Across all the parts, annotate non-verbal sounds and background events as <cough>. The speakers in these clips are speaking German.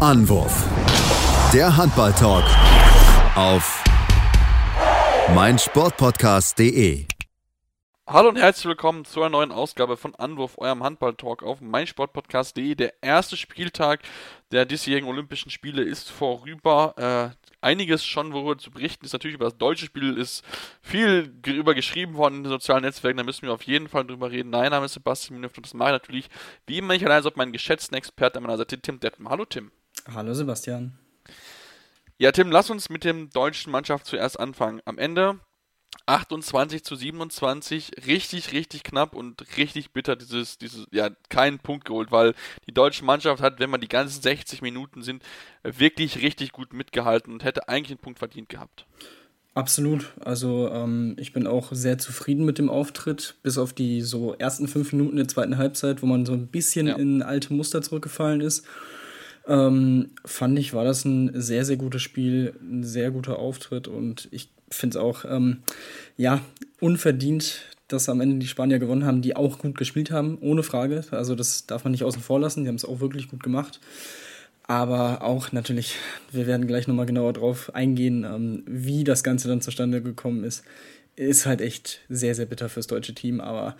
Anwurf. Der Handball-Talk auf meinsportpodcast.de. Hallo und herzlich willkommen zu einer neuen Ausgabe von Anwurf, eurem Handball-Talk auf meinsportpodcast.de. Der erste Spieltag der diesjährigen Olympischen Spiele ist vorüber. Äh, einiges schon, worüber zu berichten ist. Natürlich über das deutsche Spiel ist viel darüber geschrieben worden in den sozialen Netzwerken. Da müssen wir auf jeden Fall drüber reden. Mein Name ist Sebastian Minuf und das mache ich natürlich wie immer nicht allein, sondern meinen geschätzten Experten an meiner Seite, Tim Deppen. Hallo Tim. Hallo Sebastian. Ja, Tim, lass uns mit dem deutschen Mannschaft zuerst anfangen. Am Ende 28 zu 27, richtig, richtig knapp und richtig bitter dieses, dieses, ja, keinen Punkt geholt, weil die deutsche Mannschaft hat, wenn man die ganzen 60 Minuten sind, wirklich richtig gut mitgehalten und hätte eigentlich einen Punkt verdient gehabt. Absolut. Also ähm, ich bin auch sehr zufrieden mit dem Auftritt, bis auf die so ersten fünf Minuten der zweiten Halbzeit, wo man so ein bisschen ja. in alte Muster zurückgefallen ist. Ähm, fand ich, war das ein sehr, sehr gutes Spiel, ein sehr guter Auftritt und ich finde es auch, ähm, ja, unverdient, dass am Ende die Spanier gewonnen haben, die auch gut gespielt haben, ohne Frage. Also das darf man nicht außen vor lassen, die haben es auch wirklich gut gemacht. Aber auch natürlich, wir werden gleich nochmal genauer drauf eingehen, ähm, wie das Ganze dann zustande gekommen ist. Ist halt echt sehr, sehr bitter fürs deutsche Team, aber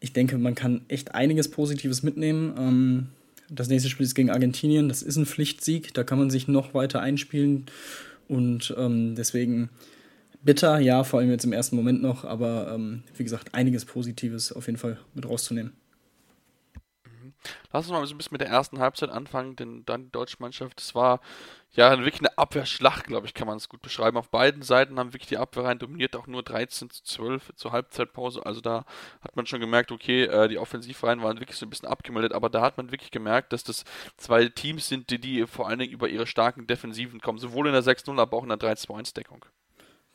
ich denke, man kann echt einiges Positives mitnehmen. Ähm, das nächste Spiel ist gegen Argentinien, das ist ein Pflichtsieg, da kann man sich noch weiter einspielen. Und ähm, deswegen bitter, ja, vor allem jetzt im ersten Moment noch, aber ähm, wie gesagt, einiges Positives auf jeden Fall mit rauszunehmen. Lass uns mal so ein bisschen mit der ersten Halbzeit anfangen, denn dann die deutsche Mannschaft, das war ja wirklich eine Abwehrschlacht, glaube ich, kann man es gut beschreiben. Auf beiden Seiten haben wirklich die Abwehrreihen dominiert, auch nur 13 zu 12 zur Halbzeitpause. Also da hat man schon gemerkt, okay, äh, die Offensivreihen waren wirklich so ein bisschen abgemeldet, aber da hat man wirklich gemerkt, dass das zwei Teams sind, die, die vor allen Dingen über ihre starken Defensiven kommen, sowohl in der 6-0, aber auch in der 3-2-1-Deckung.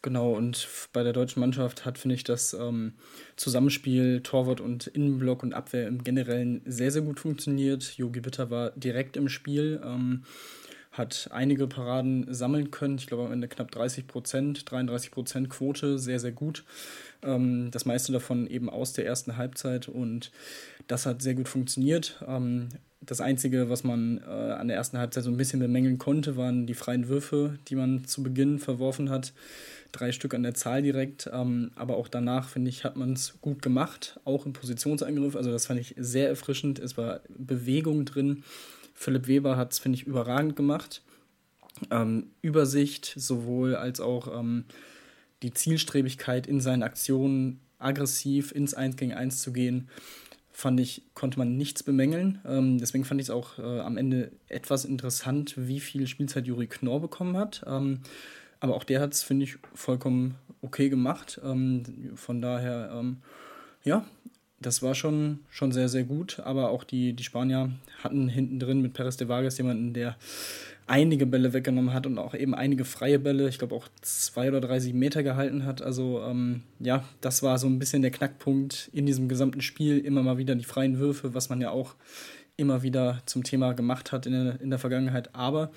Genau, und bei der deutschen Mannschaft hat, finde ich, das ähm, Zusammenspiel Torwart und Innenblock und Abwehr im Generellen sehr, sehr gut funktioniert. Jogi Bitter war direkt im Spiel, ähm, hat einige Paraden sammeln können. Ich glaube am Ende knapp 30 Prozent, 33 Prozent Quote, sehr, sehr gut. Ähm, das meiste davon eben aus der ersten Halbzeit und das hat sehr gut funktioniert. Das Einzige, was man äh, an der ersten Halbzeit so ein bisschen bemängeln konnte, waren die freien Würfe, die man zu Beginn verworfen hat drei Stück an der Zahl direkt. Ähm, aber auch danach, finde ich, hat man es gut gemacht, auch im Positionsangriff. Also das fand ich sehr erfrischend. Es war Bewegung drin. Philipp Weber hat es, finde ich, überragend gemacht. Ähm, Übersicht sowohl als auch ähm, die Zielstrebigkeit in seinen Aktionen, aggressiv ins 1 gegen 1 zu gehen, fand ich, konnte man nichts bemängeln. Ähm, deswegen fand ich es auch äh, am Ende etwas interessant, wie viel Spielzeit Juri Knorr bekommen hat. Ähm, aber auch der hat es, finde ich, vollkommen okay gemacht. Ähm, von daher, ähm, ja, das war schon, schon sehr, sehr gut. Aber auch die, die Spanier hatten hinten drin mit Perez de Vargas jemanden, der einige Bälle weggenommen hat und auch eben einige freie Bälle, ich glaube auch zwei oder drei, sieben Meter gehalten hat. Also ähm, ja, das war so ein bisschen der Knackpunkt in diesem gesamten Spiel. Immer mal wieder die freien Würfe, was man ja auch immer wieder zum Thema gemacht hat in der, in der Vergangenheit. Aber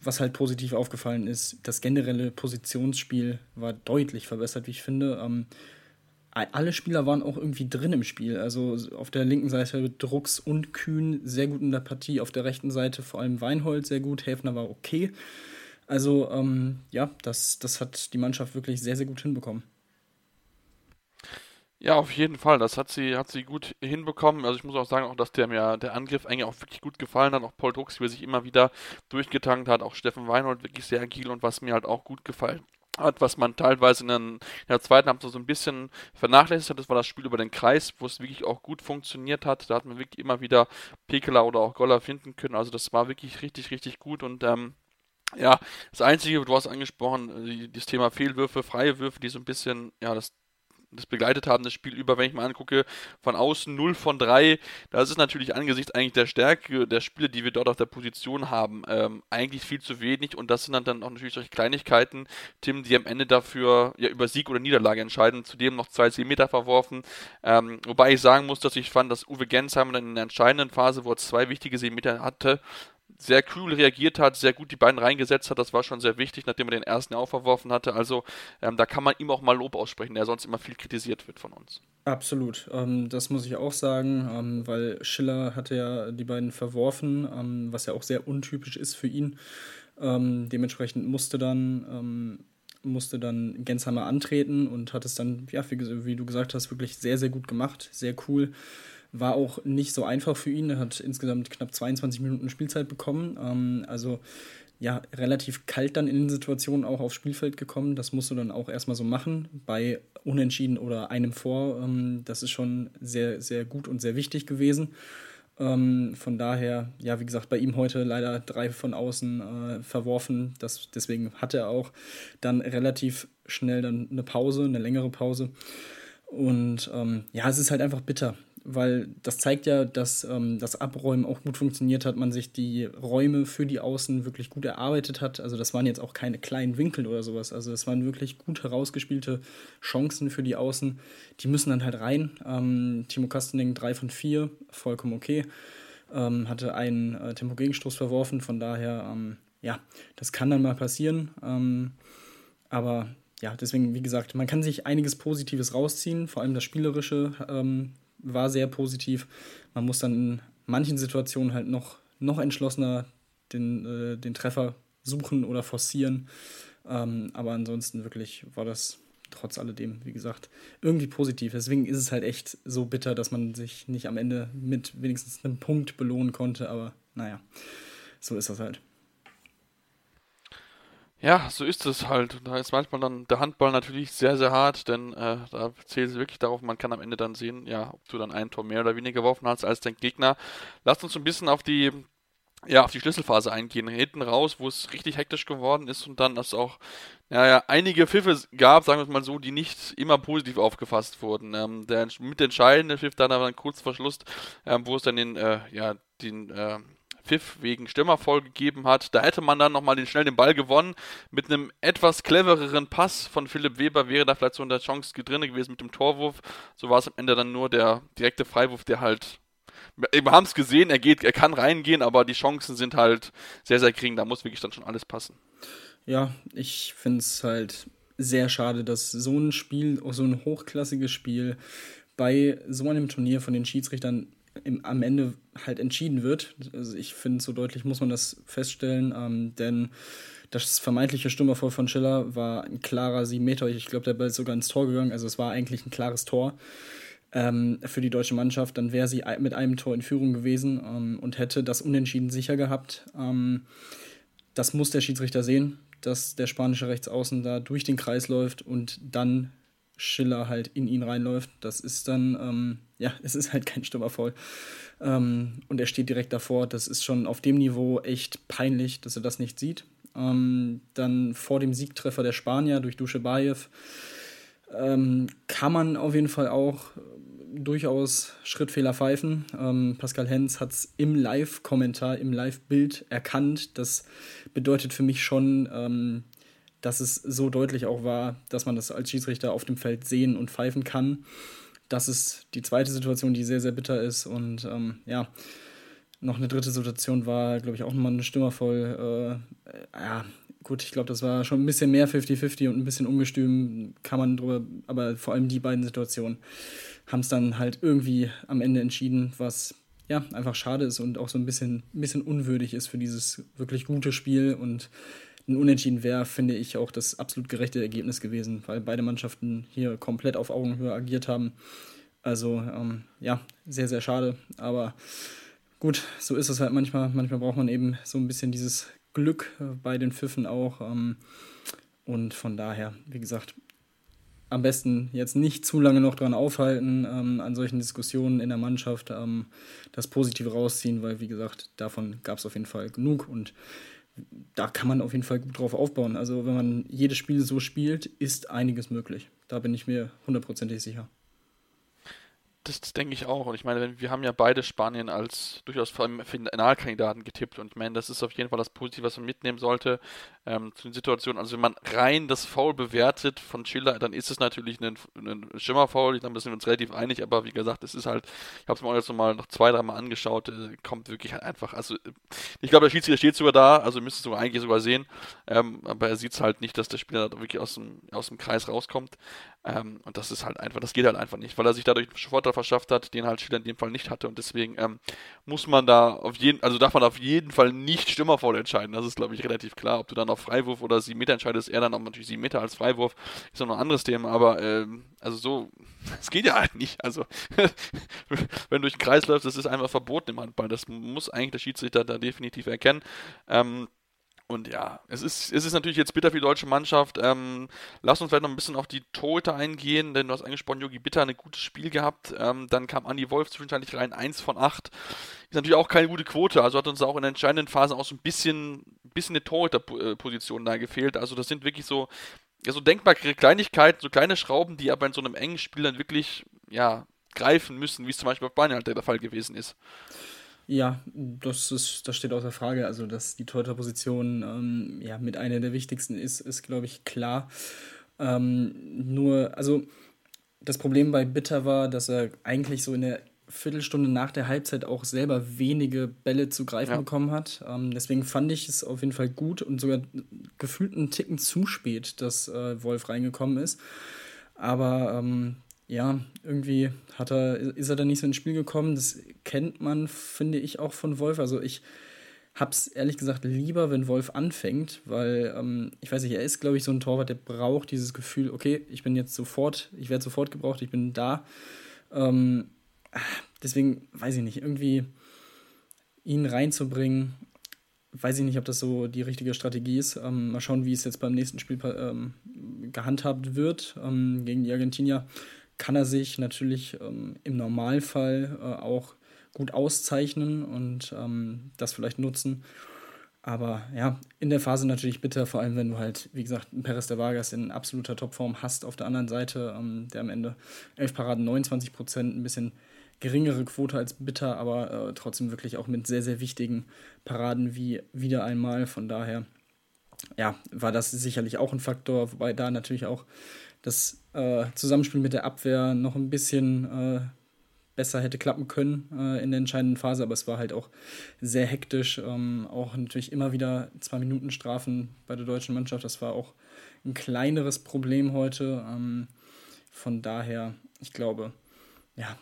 was halt positiv aufgefallen ist, das generelle Positionsspiel war deutlich verbessert, wie ich finde. Ähm, alle Spieler waren auch irgendwie drin im Spiel. Also auf der linken Seite Drucks und Kühn sehr gut in der Partie, auf der rechten Seite vor allem Weinhold sehr gut, Häfner war okay. Also ähm, ja, das, das hat die Mannschaft wirklich sehr, sehr gut hinbekommen. Ja, auf jeden Fall. Das hat sie, hat sie gut hinbekommen. Also ich muss auch sagen, auch dass der mir der Angriff eigentlich auch wirklich gut gefallen hat. Auch Paul Drucks, wie er sich immer wieder durchgetankt hat. Auch Steffen Weinhold wirklich sehr agil und was mir halt auch gut gefallen hat, was man teilweise in, den, in der zweiten Halbzeit so ein bisschen vernachlässigt hat, das war das Spiel über den Kreis, wo es wirklich auch gut funktioniert hat. Da hat man wirklich immer wieder Pekela oder auch Goller finden können. Also das war wirklich richtig, richtig gut und ähm, ja, das Einzige, du hast angesprochen, das Thema Fehlwürfe, freie Würfe, die so ein bisschen, ja, das das begleitet haben, das Spiel über, wenn ich mal angucke, von außen 0 von 3. Das ist natürlich angesichts eigentlich der Stärke der Spiele, die wir dort auf der Position haben, ähm, eigentlich viel zu wenig. Und das sind dann, dann auch natürlich solche Kleinigkeiten, Tim, die am Ende dafür ja über Sieg oder Niederlage entscheiden. Zudem noch zwei 10 Meter verworfen. Ähm, wobei ich sagen muss, dass ich fand, dass Uwe Gensheim dann in der entscheidenden Phase, wo er zwei wichtige 10 Meter hatte, sehr kühl reagiert hat, sehr gut die beiden reingesetzt hat. Das war schon sehr wichtig, nachdem er den ersten aufgeworfen hatte. Also ähm, da kann man ihm auch mal Lob aussprechen, der sonst immer viel kritisiert wird von uns. Absolut, ähm, das muss ich auch sagen, ähm, weil Schiller hatte ja die beiden verworfen, ähm, was ja auch sehr untypisch ist für ihn. Ähm, dementsprechend musste dann ähm, musste dann Gensheimer antreten und hat es dann, ja, wie, wie, du gesagt hast, wirklich sehr, sehr gut gemacht, sehr cool. War auch nicht so einfach für ihn. Er hat insgesamt knapp 22 Minuten Spielzeit bekommen. Ähm, also ja, relativ kalt dann in den Situationen auch aufs Spielfeld gekommen. Das musst du dann auch erstmal so machen. Bei Unentschieden oder einem Vor, ähm, das ist schon sehr, sehr gut und sehr wichtig gewesen. Ähm, von daher, ja, wie gesagt, bei ihm heute leider drei von außen äh, verworfen. Das, deswegen hatte er auch dann relativ schnell dann eine Pause, eine längere Pause. Und ähm, ja, es ist halt einfach bitter weil das zeigt ja, dass ähm, das Abräumen auch gut funktioniert hat, man sich die Räume für die Außen wirklich gut erarbeitet hat. Also das waren jetzt auch keine kleinen Winkel oder sowas. Also das waren wirklich gut herausgespielte Chancen für die Außen. Die müssen dann halt rein. Ähm, Timo Kastening 3 von 4, vollkommen okay. Ähm, hatte einen äh, Tempo-Gegenstoß verworfen, von daher, ähm, ja, das kann dann mal passieren. Ähm, aber ja, deswegen, wie gesagt, man kann sich einiges Positives rausziehen, vor allem das Spielerische ähm, war sehr positiv. Man muss dann in manchen Situationen halt noch, noch entschlossener den, äh, den Treffer suchen oder forcieren. Ähm, aber ansonsten wirklich war das trotz alledem, wie gesagt, irgendwie positiv. Deswegen ist es halt echt so bitter, dass man sich nicht am Ende mit wenigstens einem Punkt belohnen konnte. Aber naja, so ist das halt. Ja, so ist es halt. Da ist manchmal dann der Handball natürlich sehr, sehr hart, denn äh, da zählt es wirklich darauf, man kann am Ende dann sehen, ja, ob du dann ein Tor mehr oder weniger geworfen hast als dein Gegner. Lasst uns ein bisschen auf die ja, auf die Schlüsselphase eingehen. Hinten raus, wo es richtig hektisch geworden ist und dann es auch, naja, einige Pfiffe gab, sagen wir mal so, die nicht immer positiv aufgefasst wurden. Ähm, der mitentscheidende Pfiff dann aber kurz vor Schluss, ähm, wo es dann den, äh, ja, den, äh, Pfiff wegen Stürmerfoul gegeben hat. Da hätte man dann nochmal den, schnell den Ball gewonnen. Mit einem etwas clevereren Pass von Philipp Weber wäre da vielleicht so eine Chance drin gewesen mit dem Torwurf. So war es am Ende dann nur der direkte Freiwurf, der halt. Wir haben es gesehen, er geht, er kann reingehen, aber die Chancen sind halt sehr, sehr gering. Da muss wirklich dann schon alles passen. Ja, ich finde es halt sehr schade, dass so ein Spiel, so ein hochklassiges Spiel bei so einem Turnier von den Schiedsrichtern im, am Ende halt entschieden wird. Also ich finde, so deutlich muss man das feststellen, ähm, denn das vermeintliche Stürmervoll von Schiller war ein klarer 7 Meter. Ich glaube, der Ball ist sogar ins Tor gegangen. Also es war eigentlich ein klares Tor ähm, für die deutsche Mannschaft. Dann wäre sie mit einem Tor in Führung gewesen ähm, und hätte das Unentschieden sicher gehabt. Ähm, das muss der Schiedsrichter sehen, dass der spanische Rechtsaußen da durch den Kreis läuft und dann Schiller halt in ihn reinläuft. Das ist dann, ähm, ja, <laughs> es ist halt kein Stürmerfoul. Ähm, und er steht direkt davor. Das ist schon auf dem Niveau echt peinlich, dass er das nicht sieht. Ähm, dann vor dem Siegtreffer der Spanier durch Duschebaev ähm, kann man auf jeden Fall auch durchaus Schrittfehler pfeifen. Ähm, Pascal Hens hat es im Live-Kommentar, im Live-Bild erkannt. Das bedeutet für mich schon, ähm, dass es so deutlich auch war, dass man das als Schiedsrichter auf dem Feld sehen und pfeifen kann. Das ist die zweite Situation, die sehr, sehr bitter ist. Und ähm, ja, noch eine dritte Situation war, glaube ich, auch nochmal eine Stürmer voll. Äh, ja, gut, ich glaube, das war schon ein bisschen mehr 50-50 und ein bisschen ungestüm, kann man drüber, aber vor allem die beiden Situationen haben es dann halt irgendwie am Ende entschieden, was ja einfach schade ist und auch so ein bisschen, ein bisschen unwürdig ist für dieses wirklich gute Spiel und ein Unentschieden wäre, finde ich, auch das absolut gerechte Ergebnis gewesen, weil beide Mannschaften hier komplett auf Augenhöhe agiert haben. Also ähm, ja, sehr, sehr schade. Aber gut, so ist es halt manchmal. Manchmal braucht man eben so ein bisschen dieses Glück äh, bei den Pfiffen auch. Ähm, und von daher, wie gesagt, am besten jetzt nicht zu lange noch dran aufhalten, ähm, an solchen Diskussionen in der Mannschaft ähm, das Positive rausziehen, weil, wie gesagt, davon gab es auf jeden Fall genug und da kann man auf jeden Fall gut drauf aufbauen. Also wenn man jedes Spiel so spielt, ist einiges möglich. Da bin ich mir hundertprozentig sicher. Das, denke ich auch. Und ich meine, wir haben ja beide Spanien als durchaus Finalkandidaten getippt. Und ich meine, das ist auf jeden Fall das Positive, was man mitnehmen sollte ähm, zu den Situationen. Also wenn man rein das Foul bewertet von Schiller, dann ist es natürlich ein, ein Schimmerfoul. Ich glaube, da sind wir uns relativ einig. Aber wie gesagt, es ist halt, ich habe es mir auch jetzt nochmal noch zwei, dreimal angeschaut, äh, kommt wirklich halt einfach. Also ich glaube, der Schiedsrichter steht sogar da, also müsste es sogar eigentlich sogar sehen. Ähm, aber er sieht es halt nicht, dass der Spieler da wirklich aus dem, aus dem Kreis rauskommt. Ähm, und das ist halt einfach, das geht halt einfach nicht, weil er sich dadurch einen Vorteil verschafft hat, den halt Schiller in dem Fall nicht hatte. Und deswegen ähm, muss man da auf jeden, also darf man auf jeden Fall nicht stimmervoll entscheiden. Das ist, glaube ich, relativ klar. Ob du dann auf Freiwurf oder 7 Meter entscheidest, er dann auch natürlich 7 Meter als Freiwurf, ist noch ein anderes Thema. Aber ähm, also so, <laughs> es geht ja halt nicht. Also <laughs> wenn du durch den Kreis läufst, das ist einfach verboten im Handball. Das muss eigentlich der Schiedsrichter da definitiv erkennen. Ähm, und ja, es ist, es ist natürlich jetzt bitter für die deutsche Mannschaft. Ähm, lass uns vielleicht noch ein bisschen auf die Tote eingehen, denn du hast angesprochen, Yogi Bitter ein gutes Spiel gehabt. Ähm, dann kam Andy Wolf zwischenzeitlich rein, 1 von 8. Ist natürlich auch keine gute Quote, also hat uns auch in der entscheidenden Phase auch so ein bisschen, bisschen eine Torhüter-Position da gefehlt. Also das sind wirklich so, ja, so denkbare Kleinigkeiten, so kleine Schrauben, die aber in so einem engen Spiel dann wirklich, ja, greifen müssen, wie es zum Beispiel bei Bayern halt der Fall gewesen ist. Ja, das, ist, das steht außer Frage. Also, dass die Torhüterposition ähm, ja, mit einer der wichtigsten ist, ist, glaube ich, klar. Ähm, nur, also das Problem bei Bitter war, dass er eigentlich so in der Viertelstunde nach der Halbzeit auch selber wenige Bälle zu greifen ja. bekommen hat. Ähm, deswegen fand ich es auf jeden Fall gut und sogar gefühlt einen Ticken zu spät, dass äh, Wolf reingekommen ist. Aber ähm, ja, irgendwie hat er, ist er da nicht so ins Spiel gekommen. Das kennt man, finde ich, auch von Wolf. Also ich habe es ehrlich gesagt lieber, wenn Wolf anfängt, weil ähm, ich weiß nicht, er ist, glaube ich, so ein Torwart, der braucht dieses Gefühl, okay, ich bin jetzt sofort, ich werde sofort gebraucht, ich bin da. Ähm, deswegen weiß ich nicht, irgendwie ihn reinzubringen, weiß ich nicht, ob das so die richtige Strategie ist. Ähm, mal schauen, wie es jetzt beim nächsten Spiel ähm, gehandhabt wird ähm, gegen die Argentinier kann er sich natürlich ähm, im Normalfall äh, auch gut auszeichnen und ähm, das vielleicht nutzen. Aber ja, in der Phase natürlich bitter, vor allem wenn du halt, wie gesagt, Perez de Vargas in absoluter Topform hast auf der anderen Seite, ähm, der am Ende 11 Paraden, 29 Prozent, ein bisschen geringere Quote als bitter, aber äh, trotzdem wirklich auch mit sehr, sehr wichtigen Paraden wie wieder einmal. Von daher, ja, war das sicherlich auch ein Faktor, wobei da natürlich auch das äh, Zusammenspiel mit der Abwehr noch ein bisschen äh, besser hätte klappen können äh, in der entscheidenden Phase, aber es war halt auch sehr hektisch. Ähm, auch natürlich immer wieder zwei Minuten Strafen bei der deutschen Mannschaft. Das war auch ein kleineres Problem heute. Ähm, von daher, ich glaube, ja,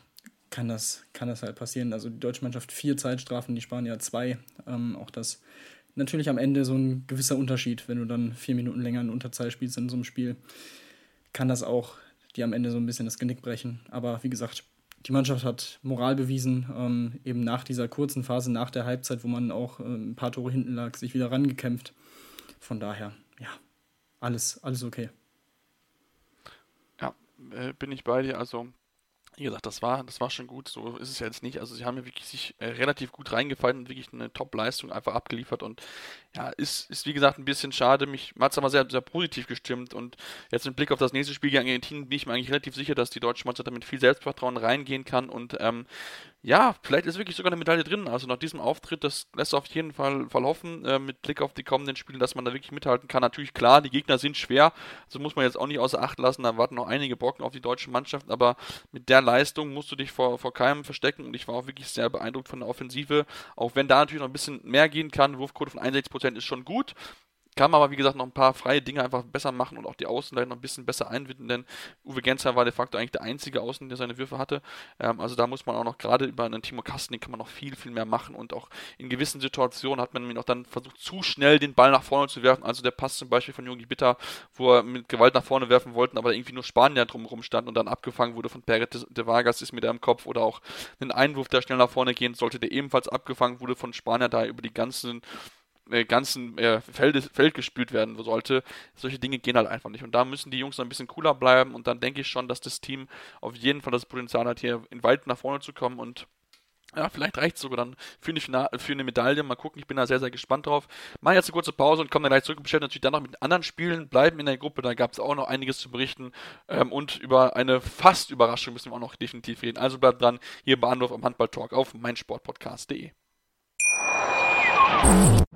kann das, kann das halt passieren. Also die deutsche Mannschaft vier Zeitstrafen, die Spanier zwei. Ähm, auch das natürlich am Ende so ein gewisser Unterschied, wenn du dann vier Minuten länger in Unterzahl spielst in so einem Spiel kann das auch die am Ende so ein bisschen das Genick brechen. Aber wie gesagt, die Mannschaft hat Moral bewiesen, ähm, eben nach dieser kurzen Phase, nach der Halbzeit, wo man auch äh, ein paar Tore hinten lag, sich wieder rangekämpft. Von daher, ja, alles, alles okay. Ja, äh, bin ich bei dir. Also wie gesagt, das war, das war schon gut. So ist es ja jetzt nicht. Also sie haben ja wirklich sich äh, relativ gut reingefallen und wirklich eine Top-Leistung einfach abgeliefert. Und ja, ist, ist wie gesagt ein bisschen schade. Mich hat es aber sehr, sehr positiv gestimmt. Und jetzt im Blick auf das nächste Spiel gegen Argentinien bin ich mir eigentlich relativ sicher, dass die deutsche Mannschaft damit viel Selbstvertrauen reingehen kann und ähm, ja, vielleicht ist wirklich sogar eine Medaille drin. Also nach diesem Auftritt, das lässt auf jeden Fall, Fall hoffen, äh, mit Blick auf die kommenden Spiele, dass man da wirklich mithalten kann. Natürlich klar, die Gegner sind schwer, so muss man jetzt auch nicht außer Acht lassen. Da warten noch einige Brocken auf die deutsche Mannschaft, aber mit der Leistung musst du dich vor, vor keinem verstecken und ich war auch wirklich sehr beeindruckt von der Offensive. Auch wenn da natürlich noch ein bisschen mehr gehen kann. Wurfquote von 61% ist schon gut. Kann man aber, wie gesagt, noch ein paar freie Dinge einfach besser machen und auch die Außenleiter noch ein bisschen besser einbinden, denn Uwe Genzer war de facto eigentlich der einzige Außen, der seine Würfe hatte. Ähm, also da muss man auch noch gerade über einen Timo Kasten, den kann man noch viel, viel mehr machen und auch in gewissen Situationen hat man nämlich auch dann versucht, zu schnell den Ball nach vorne zu werfen. Also der Pass zum Beispiel von Jogi Bitter, wo er mit Gewalt nach vorne werfen wollten, aber irgendwie nur Spanier drumherum stand und dann abgefangen wurde von Peret de Vargas, ist mir im Kopf oder auch einen Einwurf, der schnell nach vorne gehen sollte, der ebenfalls abgefangen wurde von Spanier, da über die ganzen äh, ganzen äh, Feld, Feld gespült werden sollte. Solche Dinge gehen halt einfach nicht. Und da müssen die Jungs noch ein bisschen cooler bleiben. Und dann denke ich schon, dass das Team auf jeden Fall das Potenzial hat, hier in weit nach vorne zu kommen. Und Ja, vielleicht reicht es sogar dann für eine, Final für eine Medaille. Mal gucken, ich bin da sehr, sehr gespannt drauf. Machen jetzt eine kurze Pause und kommen dann gleich zurück und bestellen natürlich dann noch mit anderen Spielen, bleiben in der Gruppe, da gab es auch noch einiges zu berichten ähm, und über eine fast Überraschung müssen wir auch noch definitiv reden. Also bleibt dran, hier bei Anruf am Handball Talk auf meinsportpodcast.de.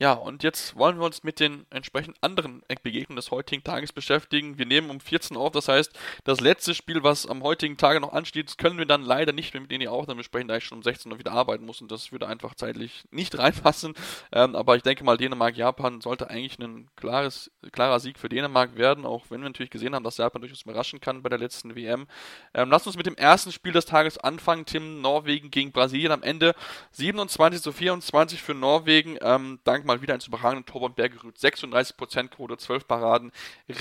Ja, und jetzt wollen wir uns mit den entsprechend anderen Begegnungen des heutigen Tages beschäftigen. Wir nehmen um 14 Uhr auf, das heißt, das letzte Spiel, was am heutigen Tage noch ansteht, können wir dann leider nicht mehr mit denen auch dann besprechen, da ich schon um 16 Uhr wieder arbeiten muss und das würde einfach zeitlich nicht <laughs> reinpassen. Ähm, aber ich denke mal, Dänemark-Japan sollte eigentlich ein klares, klarer Sieg für Dänemark werden, auch wenn wir natürlich gesehen haben, dass Japan durchaus überraschen kann bei der letzten WM. Ähm, lass uns mit dem ersten Spiel des Tages anfangen, Tim, Norwegen gegen Brasilien am Ende 27 zu 24 für Norwegen. Ähm, dank mal wieder ins überragende Tor von Bergerud. 36% Quote, 12 Paraden.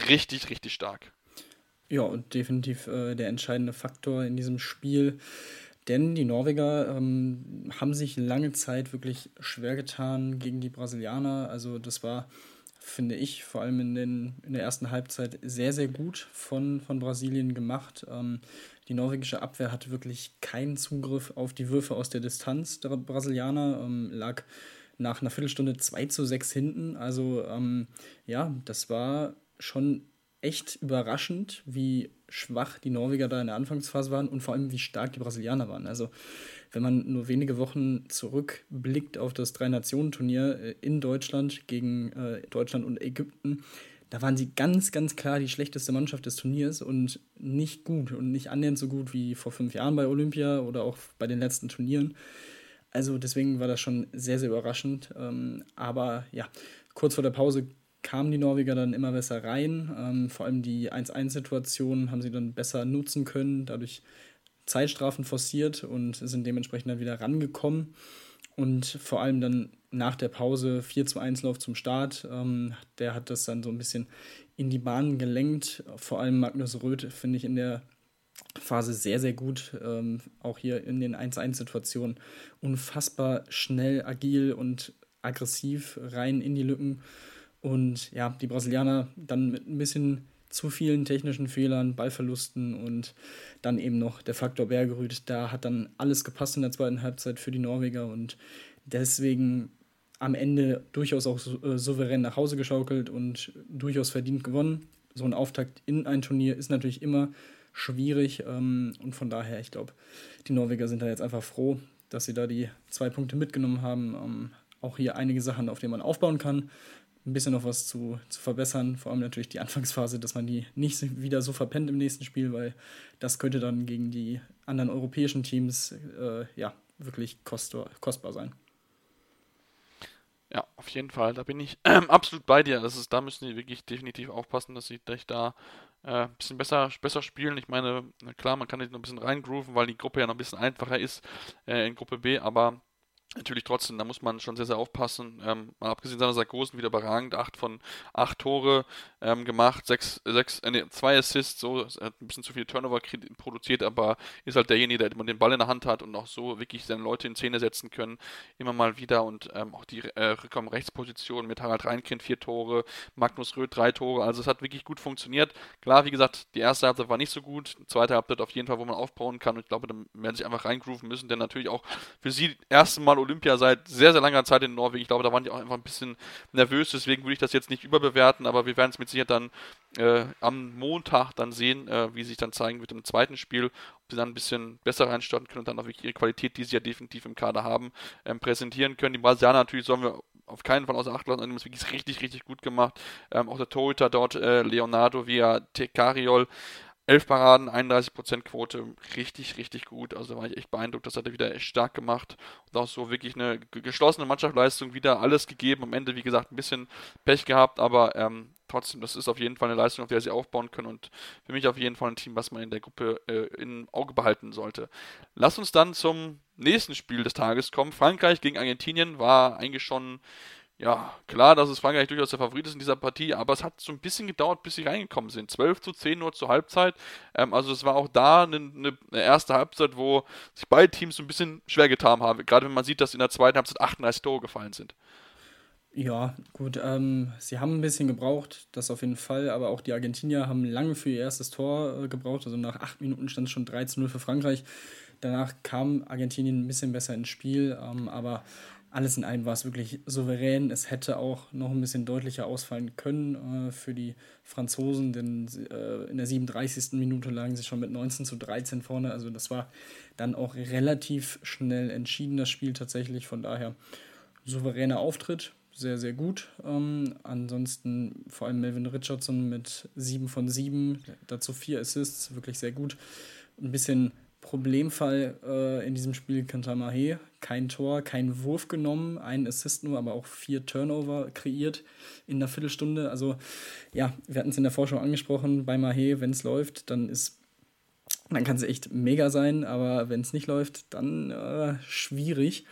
Richtig, richtig stark. Ja, und definitiv äh, der entscheidende Faktor in diesem Spiel. Denn die Norweger ähm, haben sich lange Zeit wirklich schwer getan gegen die Brasilianer. Also das war, finde ich, vor allem in, den, in der ersten Halbzeit sehr, sehr gut von, von Brasilien gemacht. Ähm, die norwegische Abwehr hatte wirklich keinen Zugriff auf die Würfe aus der Distanz der Brasilianer, ähm, lag nach einer Viertelstunde 2 zu 6 hinten. Also ähm, ja, das war schon echt überraschend, wie schwach die Norweger da in der Anfangsphase waren und vor allem wie stark die Brasilianer waren. Also wenn man nur wenige Wochen zurückblickt auf das Drei-Nationen-Turnier äh, in Deutschland gegen äh, Deutschland und Ägypten, da waren sie ganz, ganz klar die schlechteste Mannschaft des Turniers und nicht gut und nicht annähernd so gut wie vor fünf Jahren bei Olympia oder auch bei den letzten Turnieren. Also deswegen war das schon sehr, sehr überraschend. Ähm, aber ja, kurz vor der Pause kamen die Norweger dann immer besser rein. Ähm, vor allem die 1-1-Situation haben sie dann besser nutzen können, dadurch Zeitstrafen forciert und sind dementsprechend dann wieder rangekommen. Und vor allem dann nach der Pause 4 zu 1 Lauf zum Start. Ähm, der hat das dann so ein bisschen in die Bahn gelenkt. Vor allem Magnus Röth finde ich in der Phase sehr, sehr gut. Ähm, auch hier in den 1-1-Situationen unfassbar schnell, agil und aggressiv rein in die Lücken. Und ja, die Brasilianer dann mit ein bisschen zu vielen technischen Fehlern, Ballverlusten und dann eben noch der Faktor Bergerüt. Da hat dann alles gepasst in der zweiten Halbzeit für die Norweger und deswegen am Ende durchaus auch äh, souverän nach Hause geschaukelt und durchaus verdient gewonnen. So ein Auftakt in ein Turnier ist natürlich immer schwierig. Ähm, und von daher, ich glaube, die Norweger sind da jetzt einfach froh, dass sie da die zwei Punkte mitgenommen haben. Ähm, auch hier einige Sachen, auf denen man aufbauen kann. Ein bisschen noch was zu, zu verbessern. Vor allem natürlich die Anfangsphase, dass man die nicht wieder so verpennt im nächsten Spiel, weil das könnte dann gegen die anderen europäischen Teams äh, ja wirklich kostbar sein. Ja, auf jeden Fall. Da bin ich äh, <clears throat> absolut bei dir. Ist, da müssen die wirklich definitiv aufpassen, dass sie da äh, bisschen besser, besser spielen. Ich meine, klar, man kann jetzt noch ein bisschen reingrooven, weil die Gruppe ja noch ein bisschen einfacher ist äh, in Gruppe B, aber natürlich trotzdem, da muss man schon sehr, sehr aufpassen. Ähm, mal abgesehen seiner Sarkosen wieder überragend, 8 von 8 Tore ähm, gemacht, 6, 6, äh, nee, 2 Assists, so, hat ein bisschen zu viel Turnover produziert, aber ist halt derjenige, der immer den Ball in der Hand hat und auch so wirklich seine Leute in Szene setzen können, immer mal wieder und ähm, auch die äh, Rückkommen Rechtsposition mit Harald Reinkind 4 Tore, Magnus Röth 3 Tore, also es hat wirklich gut funktioniert. Klar, wie gesagt, die erste Halbzeit war nicht so gut, die zweite Halbzeit auf jeden Fall, wo man aufbauen kann und ich glaube, da werden sich einfach reingrooven müssen, denn natürlich auch für sie erste Mal Olympia seit sehr, sehr langer Zeit in Norwegen. Ich glaube, da waren die auch einfach ein bisschen nervös, deswegen würde ich das jetzt nicht überbewerten, aber wir werden es mit Sicherheit dann äh, am Montag dann sehen, äh, wie sich dann zeigen wird im zweiten Spiel, ob sie dann ein bisschen besser reinstarten können und dann auch wirklich ihre Qualität, die sie ja definitiv im Kader haben, ähm, präsentieren können. Die Brasilianer natürlich sollen wir auf keinen Fall außer Acht lassen, haben es wirklich richtig, richtig gut gemacht. Ähm, auch der Torhüter dort, äh, Leonardo via Tecariol, 11 Paraden, 31% Quote, richtig, richtig gut. Also da war ich echt beeindruckt, das hat er wieder echt stark gemacht. Und auch so wirklich eine geschlossene Mannschaftsleistung, wieder alles gegeben. Am Ende, wie gesagt, ein bisschen Pech gehabt, aber ähm, trotzdem, das ist auf jeden Fall eine Leistung, auf der sie aufbauen können und für mich auf jeden Fall ein Team, was man in der Gruppe äh, im Auge behalten sollte. Lass uns dann zum nächsten Spiel des Tages kommen. Frankreich gegen Argentinien war eigentlich schon ja, klar, dass es Frankreich durchaus der Favorit ist in dieser Partie, aber es hat so ein bisschen gedauert, bis sie reingekommen sind. 12 zu 10 nur zur Halbzeit. Ähm, also es war auch da eine, eine, erste Halbzeit, wo sich beide Teams so ein bisschen schwer getan haben. Gerade wenn man sieht, dass in der zweiten Halbzeit 38 Tore gefallen sind. Ja, gut, ähm, sie haben ein bisschen gebraucht, das auf jeden Fall, aber auch die Argentinier haben lange für ihr erstes Tor äh, gebraucht. Also nach acht Minuten stand es schon 13-0 für Frankreich. Danach kam Argentinien ein bisschen besser ins Spiel, ähm, aber alles in allem war es wirklich souverän. Es hätte auch noch ein bisschen deutlicher ausfallen können äh, für die Franzosen, denn äh, in der 37. Minute lagen sie schon mit 19 zu 13 vorne. Also das war dann auch relativ schnell entschieden, das Spiel tatsächlich. Von daher souveräner Auftritt, sehr, sehr gut. Ähm, ansonsten vor allem Melvin Richardson mit 7 von 7, dazu 4 Assists, wirklich sehr gut. Ein bisschen Problemfall äh, in diesem Spiel Kantamahe. Kein Tor, kein Wurf genommen, ein Assist nur, aber auch vier Turnover kreiert in einer Viertelstunde. Also ja, wir hatten es in der Vorschau angesprochen, bei Mahe, wenn es läuft, dann ist dann kann es echt mega sein, aber wenn es nicht läuft, dann äh, schwierig.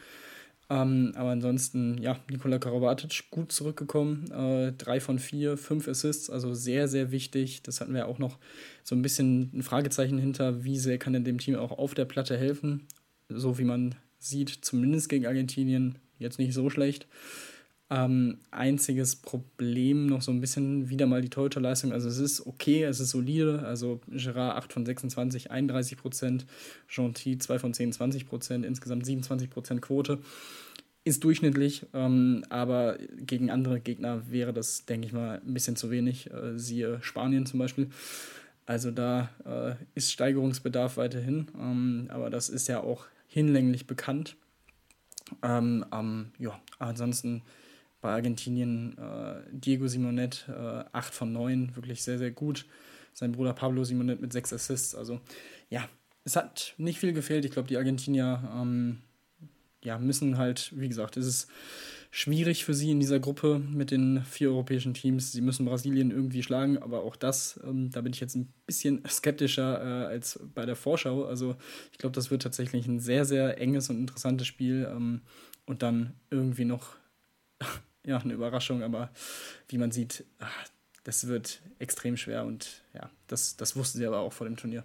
Ähm, aber ansonsten, ja, Nikola Karabatic gut zurückgekommen. Äh, drei von vier, fünf Assists, also sehr, sehr wichtig. Das hatten wir auch noch so ein bisschen ein Fragezeichen hinter, wie sehr kann er dem Team auch auf der Platte helfen. So wie man sieht, zumindest gegen Argentinien, jetzt nicht so schlecht. Ähm, einziges Problem noch so ein bisschen wieder mal die Torhüterleistung. Also es ist okay, es ist solide. Also Gerard 8 von 26, 31 Prozent. Gentil 2 von 10, 20 Prozent. Insgesamt 27 Prozent Quote. Ist durchschnittlich, ähm, aber gegen andere Gegner wäre das, denke ich mal, ein bisschen zu wenig. Äh, siehe Spanien zum Beispiel. Also da äh, ist Steigerungsbedarf weiterhin. Ähm, aber das ist ja auch hinlänglich bekannt. Ähm, ja, ansonsten bei Argentinien äh, Diego Simonet, äh, 8 von 9, wirklich sehr, sehr gut. Sein Bruder Pablo Simonet mit 6 Assists. Also ja, es hat nicht viel gefehlt. Ich glaube, die Argentinier ähm, ja, müssen halt, wie gesagt, es ist schwierig für sie in dieser Gruppe mit den vier europäischen Teams. Sie müssen Brasilien irgendwie schlagen, aber auch das, ähm, da bin ich jetzt ein bisschen <laughs> skeptischer äh, als bei der Vorschau. Also ich glaube, das wird tatsächlich ein sehr, sehr enges und interessantes Spiel ähm, und dann irgendwie noch <laughs> ja, eine Überraschung, aber wie man sieht, ach, das wird extrem schwer und ja, das, das wussten sie aber auch vor dem Turnier.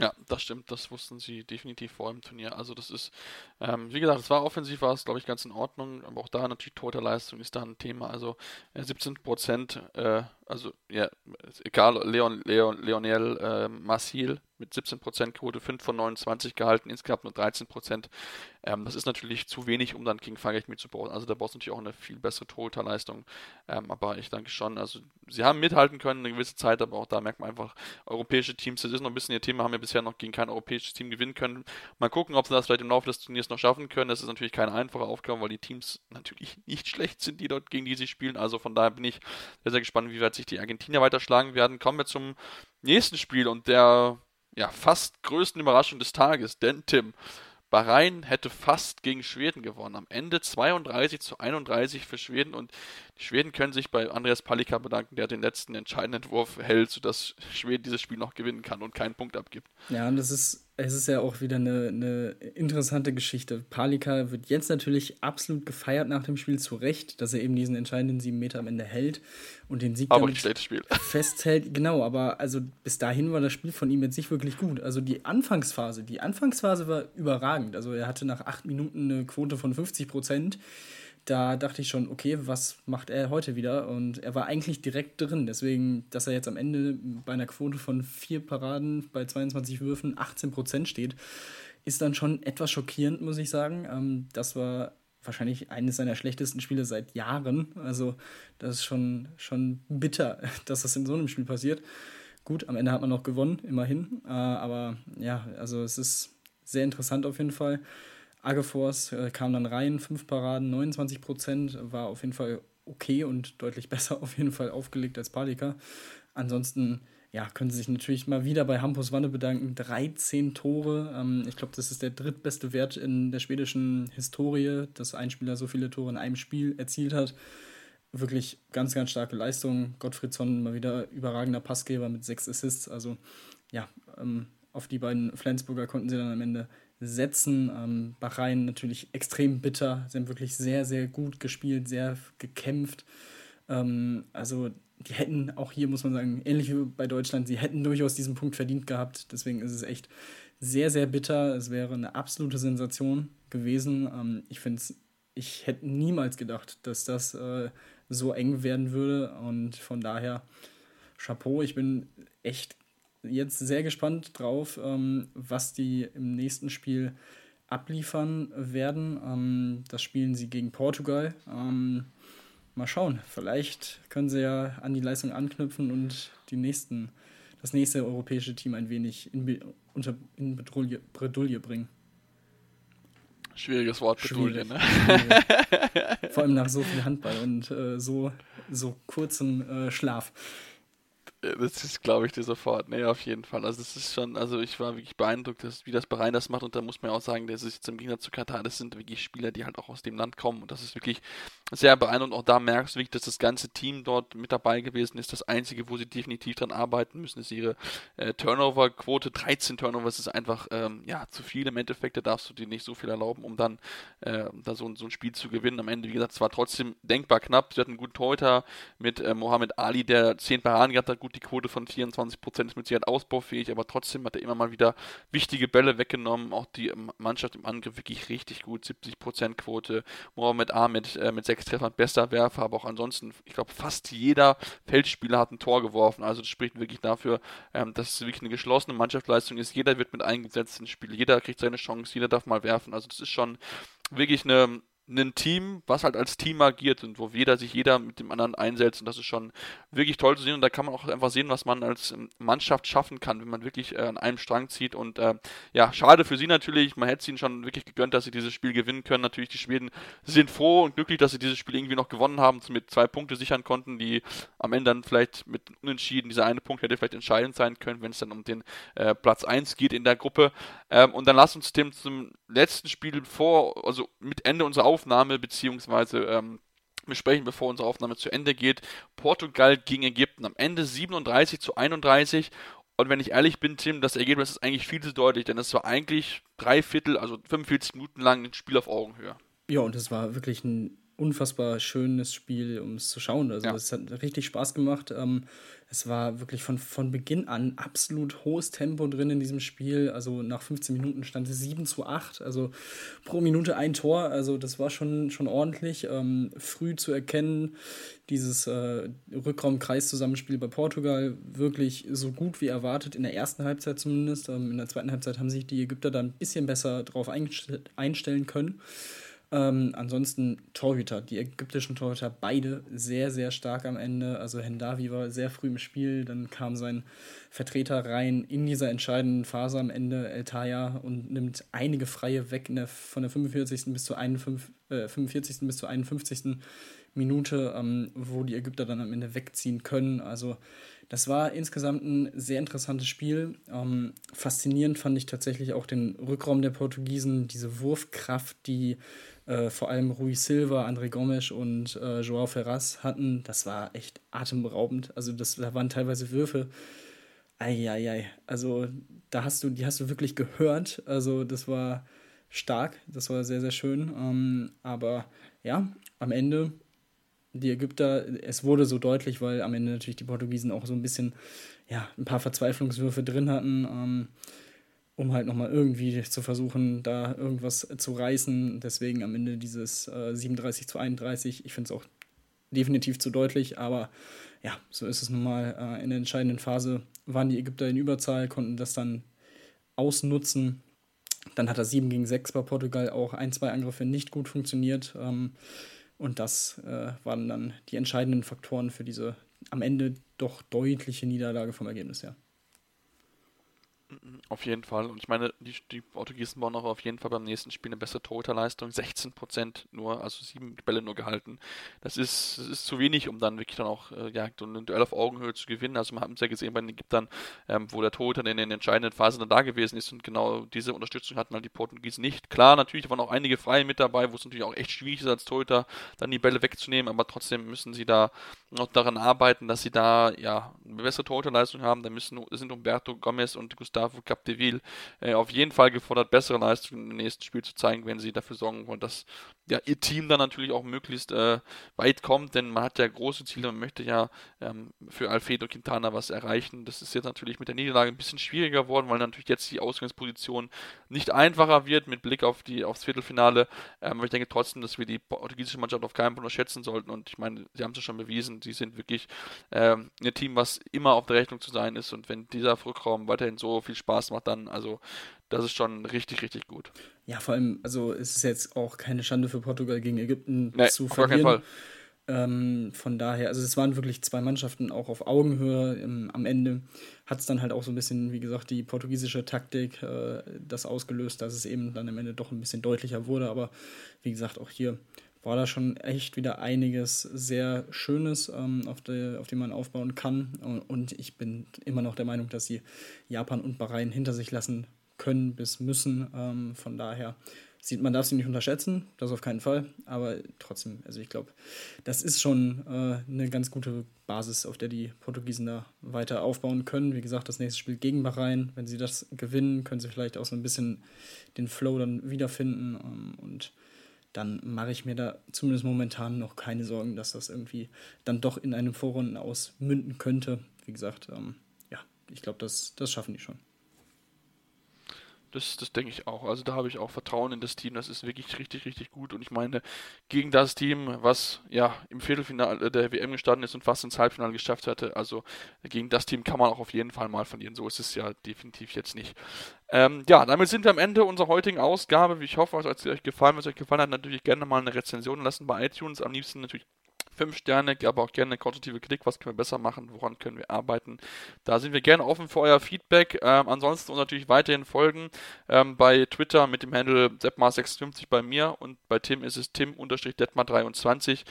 Ja, das stimmt, das wussten sie definitiv vor dem Turnier. Also das ist, ähm, wie gesagt, es war offensiv, war es glaube ich ganz in Ordnung, aber auch da natürlich Torhüterleistung ist da ein Thema. Also äh, 17 Prozent, äh, also ja, egal, Leon, Leon, Leonel äh, Marsil mit 17% Quote, 5 von 29 gehalten, insgesamt nur 13%. Ähm, das ist natürlich zu wenig, um dann gegen Frankreich mitzubauen. Also da brauchst du natürlich auch eine viel bessere Torhüterleistung. Ähm, aber ich denke schon, also sie haben mithalten können eine gewisse Zeit, aber auch da merkt man einfach, europäische Teams, das ist noch ein bisschen ihr Thema, haben ja bisher noch gegen kein europäisches Team gewinnen können. Mal gucken, ob sie das vielleicht im Laufe des Turniers noch schaffen können. Das ist natürlich keine einfache Aufgabe, weil die Teams natürlich <laughs> nicht schlecht sind, die dort gegen die sie spielen. Also von daher bin ich sehr, sehr gespannt, wie weit sich die Argentinier weiterschlagen werden. Kommen wir zum nächsten Spiel und der ja, fast größten Überraschung des Tages, denn Tim, Bahrain hätte fast gegen Schweden gewonnen. Am Ende 32 zu 31 für Schweden und Schweden können sich bei Andreas Palika bedanken, der den letzten entscheidenden Wurf hält, sodass Schweden dieses Spiel noch gewinnen kann und keinen Punkt abgibt. Ja, und das ist, es ist ja auch wieder eine, eine interessante Geschichte. Palika wird jetzt natürlich absolut gefeiert nach dem Spiel, zu Recht, dass er eben diesen entscheidenden sieben Meter am Ende hält und den Sieg aber <laughs> festhält. Genau, aber also bis dahin war das Spiel von ihm jetzt nicht wirklich gut. Also die Anfangsphase, die Anfangsphase war überragend. Also er hatte nach acht Minuten eine Quote von 50 Prozent da dachte ich schon, okay, was macht er heute wieder? Und er war eigentlich direkt drin. Deswegen, dass er jetzt am Ende bei einer Quote von vier Paraden bei 22 Würfen 18 Prozent steht, ist dann schon etwas schockierend, muss ich sagen. Ähm, das war wahrscheinlich eines seiner schlechtesten Spiele seit Jahren. Also, das ist schon, schon bitter, <laughs> dass das in so einem Spiel passiert. Gut, am Ende hat man noch gewonnen, immerhin. Äh, aber ja, also es ist sehr interessant auf jeden Fall. Agefors äh, kam dann rein, fünf Paraden, 29 Prozent, war auf jeden Fall okay und deutlich <laughs> besser auf jeden Fall aufgelegt als Palika. Ansonsten, ja, können Sie sich natürlich mal wieder bei Hampus Wanne bedanken. 13 Tore. Ähm, ich glaube, das ist der drittbeste Wert in der schwedischen Historie, dass ein Spieler so viele Tore in einem Spiel erzielt hat. Wirklich ganz, ganz starke Leistung. Gottfriedsson mal wieder überragender Passgeber mit sechs Assists. Also ja, ähm, auf die beiden Flensburger konnten sie dann am Ende setzen. Ähm, Bahrain natürlich extrem bitter. Sie haben wirklich sehr, sehr gut gespielt, sehr gekämpft. Ähm, also die hätten auch hier, muss man sagen, ähnlich wie bei Deutschland, sie hätten durchaus diesen Punkt verdient gehabt. Deswegen ist es echt sehr, sehr bitter. Es wäre eine absolute Sensation gewesen. Ähm, ich finde ich hätte niemals gedacht, dass das äh, so eng werden würde. Und von daher, Chapeau, ich bin echt jetzt sehr gespannt drauf, ähm, was die im nächsten Spiel abliefern werden. Ähm, das spielen sie gegen Portugal. Ähm, mal schauen. Vielleicht können sie ja an die Leistung anknüpfen und die nächsten, das nächste europäische Team ein wenig in, Be unter, in Bredouille, Bredouille bringen. Schwieriges Wort, Bredouille, ne? <laughs> Vor allem nach so viel Handball und äh, so, so kurzem äh, Schlaf. Das ist, glaube ich, dir sofort. Nee, auf jeden Fall. Also, das ist schon, also ich war wirklich beeindruckt, dass, wie das Bahrain das macht. Und da muss man auch sagen, das ist jetzt im Gegensatz zu Katar, das sind wirklich Spieler, die halt auch aus dem Land kommen. Und das ist wirklich sehr beeindruckend. Auch da merkst du wirklich, dass das ganze Team dort mit dabei gewesen ist. Das Einzige, wo sie definitiv dran arbeiten müssen, ist ihre äh, Turnover-Quote. 13 Turnovers ist einfach, ähm, ja, zu viel. Im Endeffekt, da darfst du dir nicht so viel erlauben, um dann äh, da so, so ein Spiel zu gewinnen. Am Ende, wie gesagt, es war trotzdem denkbar knapp. Sie hatten einen guten Torhüter mit äh, Mohamed Ali, der 10 Paraden gehabt hat, gut gut, die Quote von 24% ist mit Sicherheit ausbaufähig, aber trotzdem hat er immer mal wieder wichtige Bälle weggenommen. Auch die Mannschaft im Angriff wirklich richtig gut, 70% Quote. Mohamed Ahmed äh, mit sechs Treffern bester Werfer, aber auch ansonsten, ich glaube, fast jeder Feldspieler hat ein Tor geworfen. Also das spricht wirklich dafür, ähm, dass es wirklich eine geschlossene Mannschaftsleistung ist. Jeder wird mit eingesetzt ins Spiel, jeder kriegt seine Chance, jeder darf mal werfen. Also das ist schon wirklich eine ein Team, was halt als Team agiert und wo jeder sich jeder mit dem anderen einsetzt und das ist schon wirklich toll zu sehen und da kann man auch einfach sehen, was man als Mannschaft schaffen kann, wenn man wirklich äh, an einem Strang zieht und äh, ja, schade für sie natürlich, man hätte es ihnen schon wirklich gegönnt, dass sie dieses Spiel gewinnen können, natürlich die Schweden sind froh und glücklich, dass sie dieses Spiel irgendwie noch gewonnen haben, mit zwei Punkte sichern konnten, die am Ende dann vielleicht mit Unentschieden, dieser eine Punkt hätte vielleicht entscheidend sein können, wenn es dann um den äh, Platz 1 geht in der Gruppe. Ähm, und dann lass uns dem zum letzten Spiel vor, also mit Ende unserer Aufnahme Aufnahme, beziehungsweise ähm, besprechen, bevor unsere Aufnahme zu Ende geht. Portugal gegen Ägypten am Ende 37 zu 31. Und wenn ich ehrlich bin, Tim, das Ergebnis ist eigentlich viel zu deutlich, denn es war eigentlich drei Viertel, also 45 Minuten lang ein Spiel auf Augenhöhe. Ja, und es war wirklich ein unfassbar schönes Spiel, um es zu schauen. Also es hat richtig Spaß gemacht. Ähm, es war wirklich von, von Beginn an absolut hohes Tempo drin in diesem Spiel. Also nach 15 Minuten stand es 7 zu 8, also pro Minute ein Tor. Also das war schon, schon ordentlich. Ähm, früh zu erkennen, dieses äh, Rückraum-Kreis-Zusammenspiel bei Portugal wirklich so gut wie erwartet, in der ersten Halbzeit zumindest. Ähm, in der zweiten Halbzeit haben sich die Ägypter da ein bisschen besser drauf einstellen können. Ähm, ansonsten Torhüter, die ägyptischen Torhüter, beide sehr, sehr stark am Ende. Also Hendavi war sehr früh im Spiel, dann kam sein Vertreter rein in dieser entscheidenden Phase am Ende, El Taya, und nimmt einige Freie weg der, von der 45. bis zur 51, äh, 45. bis zur 51. Minute, ähm, wo die Ägypter dann am Ende wegziehen können. Also das war insgesamt ein sehr interessantes Spiel. Ähm, faszinierend fand ich tatsächlich auch den Rückraum der Portugiesen, diese Wurfkraft, die äh, vor allem Rui Silva, André Gomes und äh, Joao Ferraz hatten, das war echt atemberaubend. Also das, da waren teilweise Würfe. Eieiei. Also da hast du, die hast du wirklich gehört. Also das war stark, das war sehr, sehr schön. Ähm, aber ja, am Ende die Ägypter, es wurde so deutlich, weil am Ende natürlich die Portugiesen auch so ein bisschen, ja, ein paar Verzweiflungswürfe drin hatten. Ähm, um halt nochmal irgendwie zu versuchen, da irgendwas zu reißen. Deswegen am Ende dieses äh, 37 zu 31. Ich finde es auch definitiv zu deutlich, aber ja, so ist es nun mal. Äh, in der entscheidenden Phase waren die Ägypter in Überzahl, konnten das dann ausnutzen. Dann hat das 7 gegen 6 bei Portugal auch ein, zwei Angriffe nicht gut funktioniert. Ähm, und das äh, waren dann die entscheidenden Faktoren für diese am Ende doch deutliche Niederlage vom Ergebnis her. Auf jeden Fall. Und ich meine, die, die Portugiesen bauen auch auf jeden Fall beim nächsten Spiel eine bessere Torhüterleistung. 16% nur, also sieben Bälle nur gehalten. Das ist, das ist zu wenig, um dann wirklich dann auch äh, ja, ein Duell auf Augenhöhe zu gewinnen. Also man hat es ja gesehen bei den Ägyptern, ähm, wo der Torhüter in den entscheidenden Phasen dann da gewesen ist und genau diese Unterstützung hatten halt die Portugiesen nicht. Klar, natürlich waren auch einige Freie mit dabei, wo es natürlich auch echt schwierig ist als Torhüter, dann die Bälle wegzunehmen, aber trotzdem müssen sie da noch daran arbeiten, dass sie da ja eine bessere Torhüterleistung haben. Da müssen sind Umberto Gomez und Gustavo Cap Capdeville äh, auf jeden Fall gefordert, bessere Leistungen im nächsten Spiel zu zeigen, wenn sie dafür sorgen wollen, dass ja, ihr Team dann natürlich auch möglichst äh, weit kommt, denn man hat ja große Ziele, man möchte ja ähm, für Alfredo Quintana was erreichen. Das ist jetzt natürlich mit der Niederlage ein bisschen schwieriger geworden, weil natürlich jetzt die Ausgangsposition nicht einfacher wird mit Blick auf die aufs Viertelfinale. Ähm, aber ich denke trotzdem, dass wir die portugiesische Mannschaft auf keinen Fall unterschätzen sollten und ich meine, sie haben es ja schon bewiesen, sie sind wirklich ähm, ein Team, was immer auf der Rechnung zu sein ist und wenn dieser Rückraum weiterhin so viel Spaß macht, dann also das ist schon richtig, richtig gut. Ja, vor allem, also es ist jetzt auch keine Schande für Portugal gegen Ägypten nee, zu verlieren. Auf keinen Fall. Ähm, von daher, also es waren wirklich zwei Mannschaften auch auf Augenhöhe. Ähm, am Ende hat es dann halt auch so ein bisschen, wie gesagt, die portugiesische Taktik äh, das ausgelöst, dass es eben dann am Ende doch ein bisschen deutlicher wurde. Aber wie gesagt, auch hier war da schon echt wieder einiges sehr Schönes, ähm, auf, de, auf dem man aufbauen kann. Und, und ich bin immer noch der Meinung, dass sie Japan und Bahrain hinter sich lassen können bis müssen. Ähm, von daher sieht man darf sie nicht unterschätzen, das auf keinen Fall. Aber trotzdem, also ich glaube, das ist schon äh, eine ganz gute Basis, auf der die Portugiesen da weiter aufbauen können. Wie gesagt, das nächste Spiel gegen Bahrain. Wenn sie das gewinnen, können sie vielleicht auch so ein bisschen den Flow dann wiederfinden. Ähm, und dann mache ich mir da zumindest momentan noch keine Sorgen, dass das irgendwie dann doch in einem Vorrunden ausmünden könnte. Wie gesagt, ähm, ja, ich glaube, das, das schaffen die schon. Das, das denke ich auch. Also da habe ich auch Vertrauen in das Team. Das ist wirklich richtig, richtig gut. Und ich meine, gegen das Team, was ja im Viertelfinale der WM gestanden ist und fast ins Halbfinale geschafft hatte, also gegen das Team kann man auch auf jeden Fall mal verlieren. So ist es ja definitiv jetzt nicht. Ähm, ja, damit sind wir am Ende unserer heutigen Ausgabe. Ich hoffe, es hat euch gefallen. Wenn es euch gefallen hat, natürlich gerne mal eine Rezension lassen bei iTunes. Am liebsten natürlich 5 Sterne, aber auch gerne eine konstruktive Kritik. Was können wir besser machen? Woran können wir arbeiten? Da sind wir gerne offen für euer Feedback. Ähm, ansonsten uns natürlich weiterhin folgen ähm, bei Twitter mit dem Handle Seppmar56 bei mir und bei Tim ist es Tim-Detmar23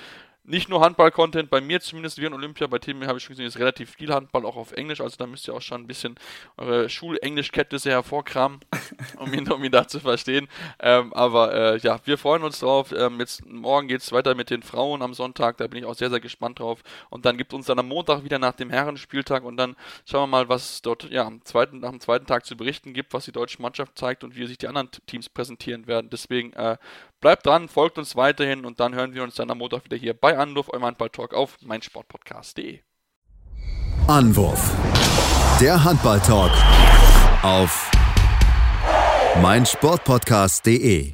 nicht nur Handball-Content, bei mir zumindest wie in Olympia, bei Team habe ich schon gesehen, ist relativ viel Handball auch auf Englisch, also da müsst ihr auch schon ein bisschen eure Schulenglischkenntnisse hervorkramen, <laughs> um ihn, um ihn da zu verstehen. Ähm, aber äh, ja, wir freuen uns drauf. Ähm, jetzt morgen geht es weiter mit den Frauen am Sonntag, da bin ich auch sehr, sehr gespannt drauf. Und dann gibt es uns dann am Montag wieder nach dem Herrenspieltag und dann schauen wir mal, was dort ja am zweiten, nach dem zweiten Tag zu berichten gibt, was die deutsche Mannschaft zeigt und wie sich die anderen Teams präsentieren werden. Deswegen äh, Bleibt dran, folgt uns weiterhin und dann hören wir uns dann am Montag wieder hier bei Anruf, eurem Handball-Talk auf meinsportpodcast.de. Anwurf. Der Handball-Talk auf meinsportpodcast.de.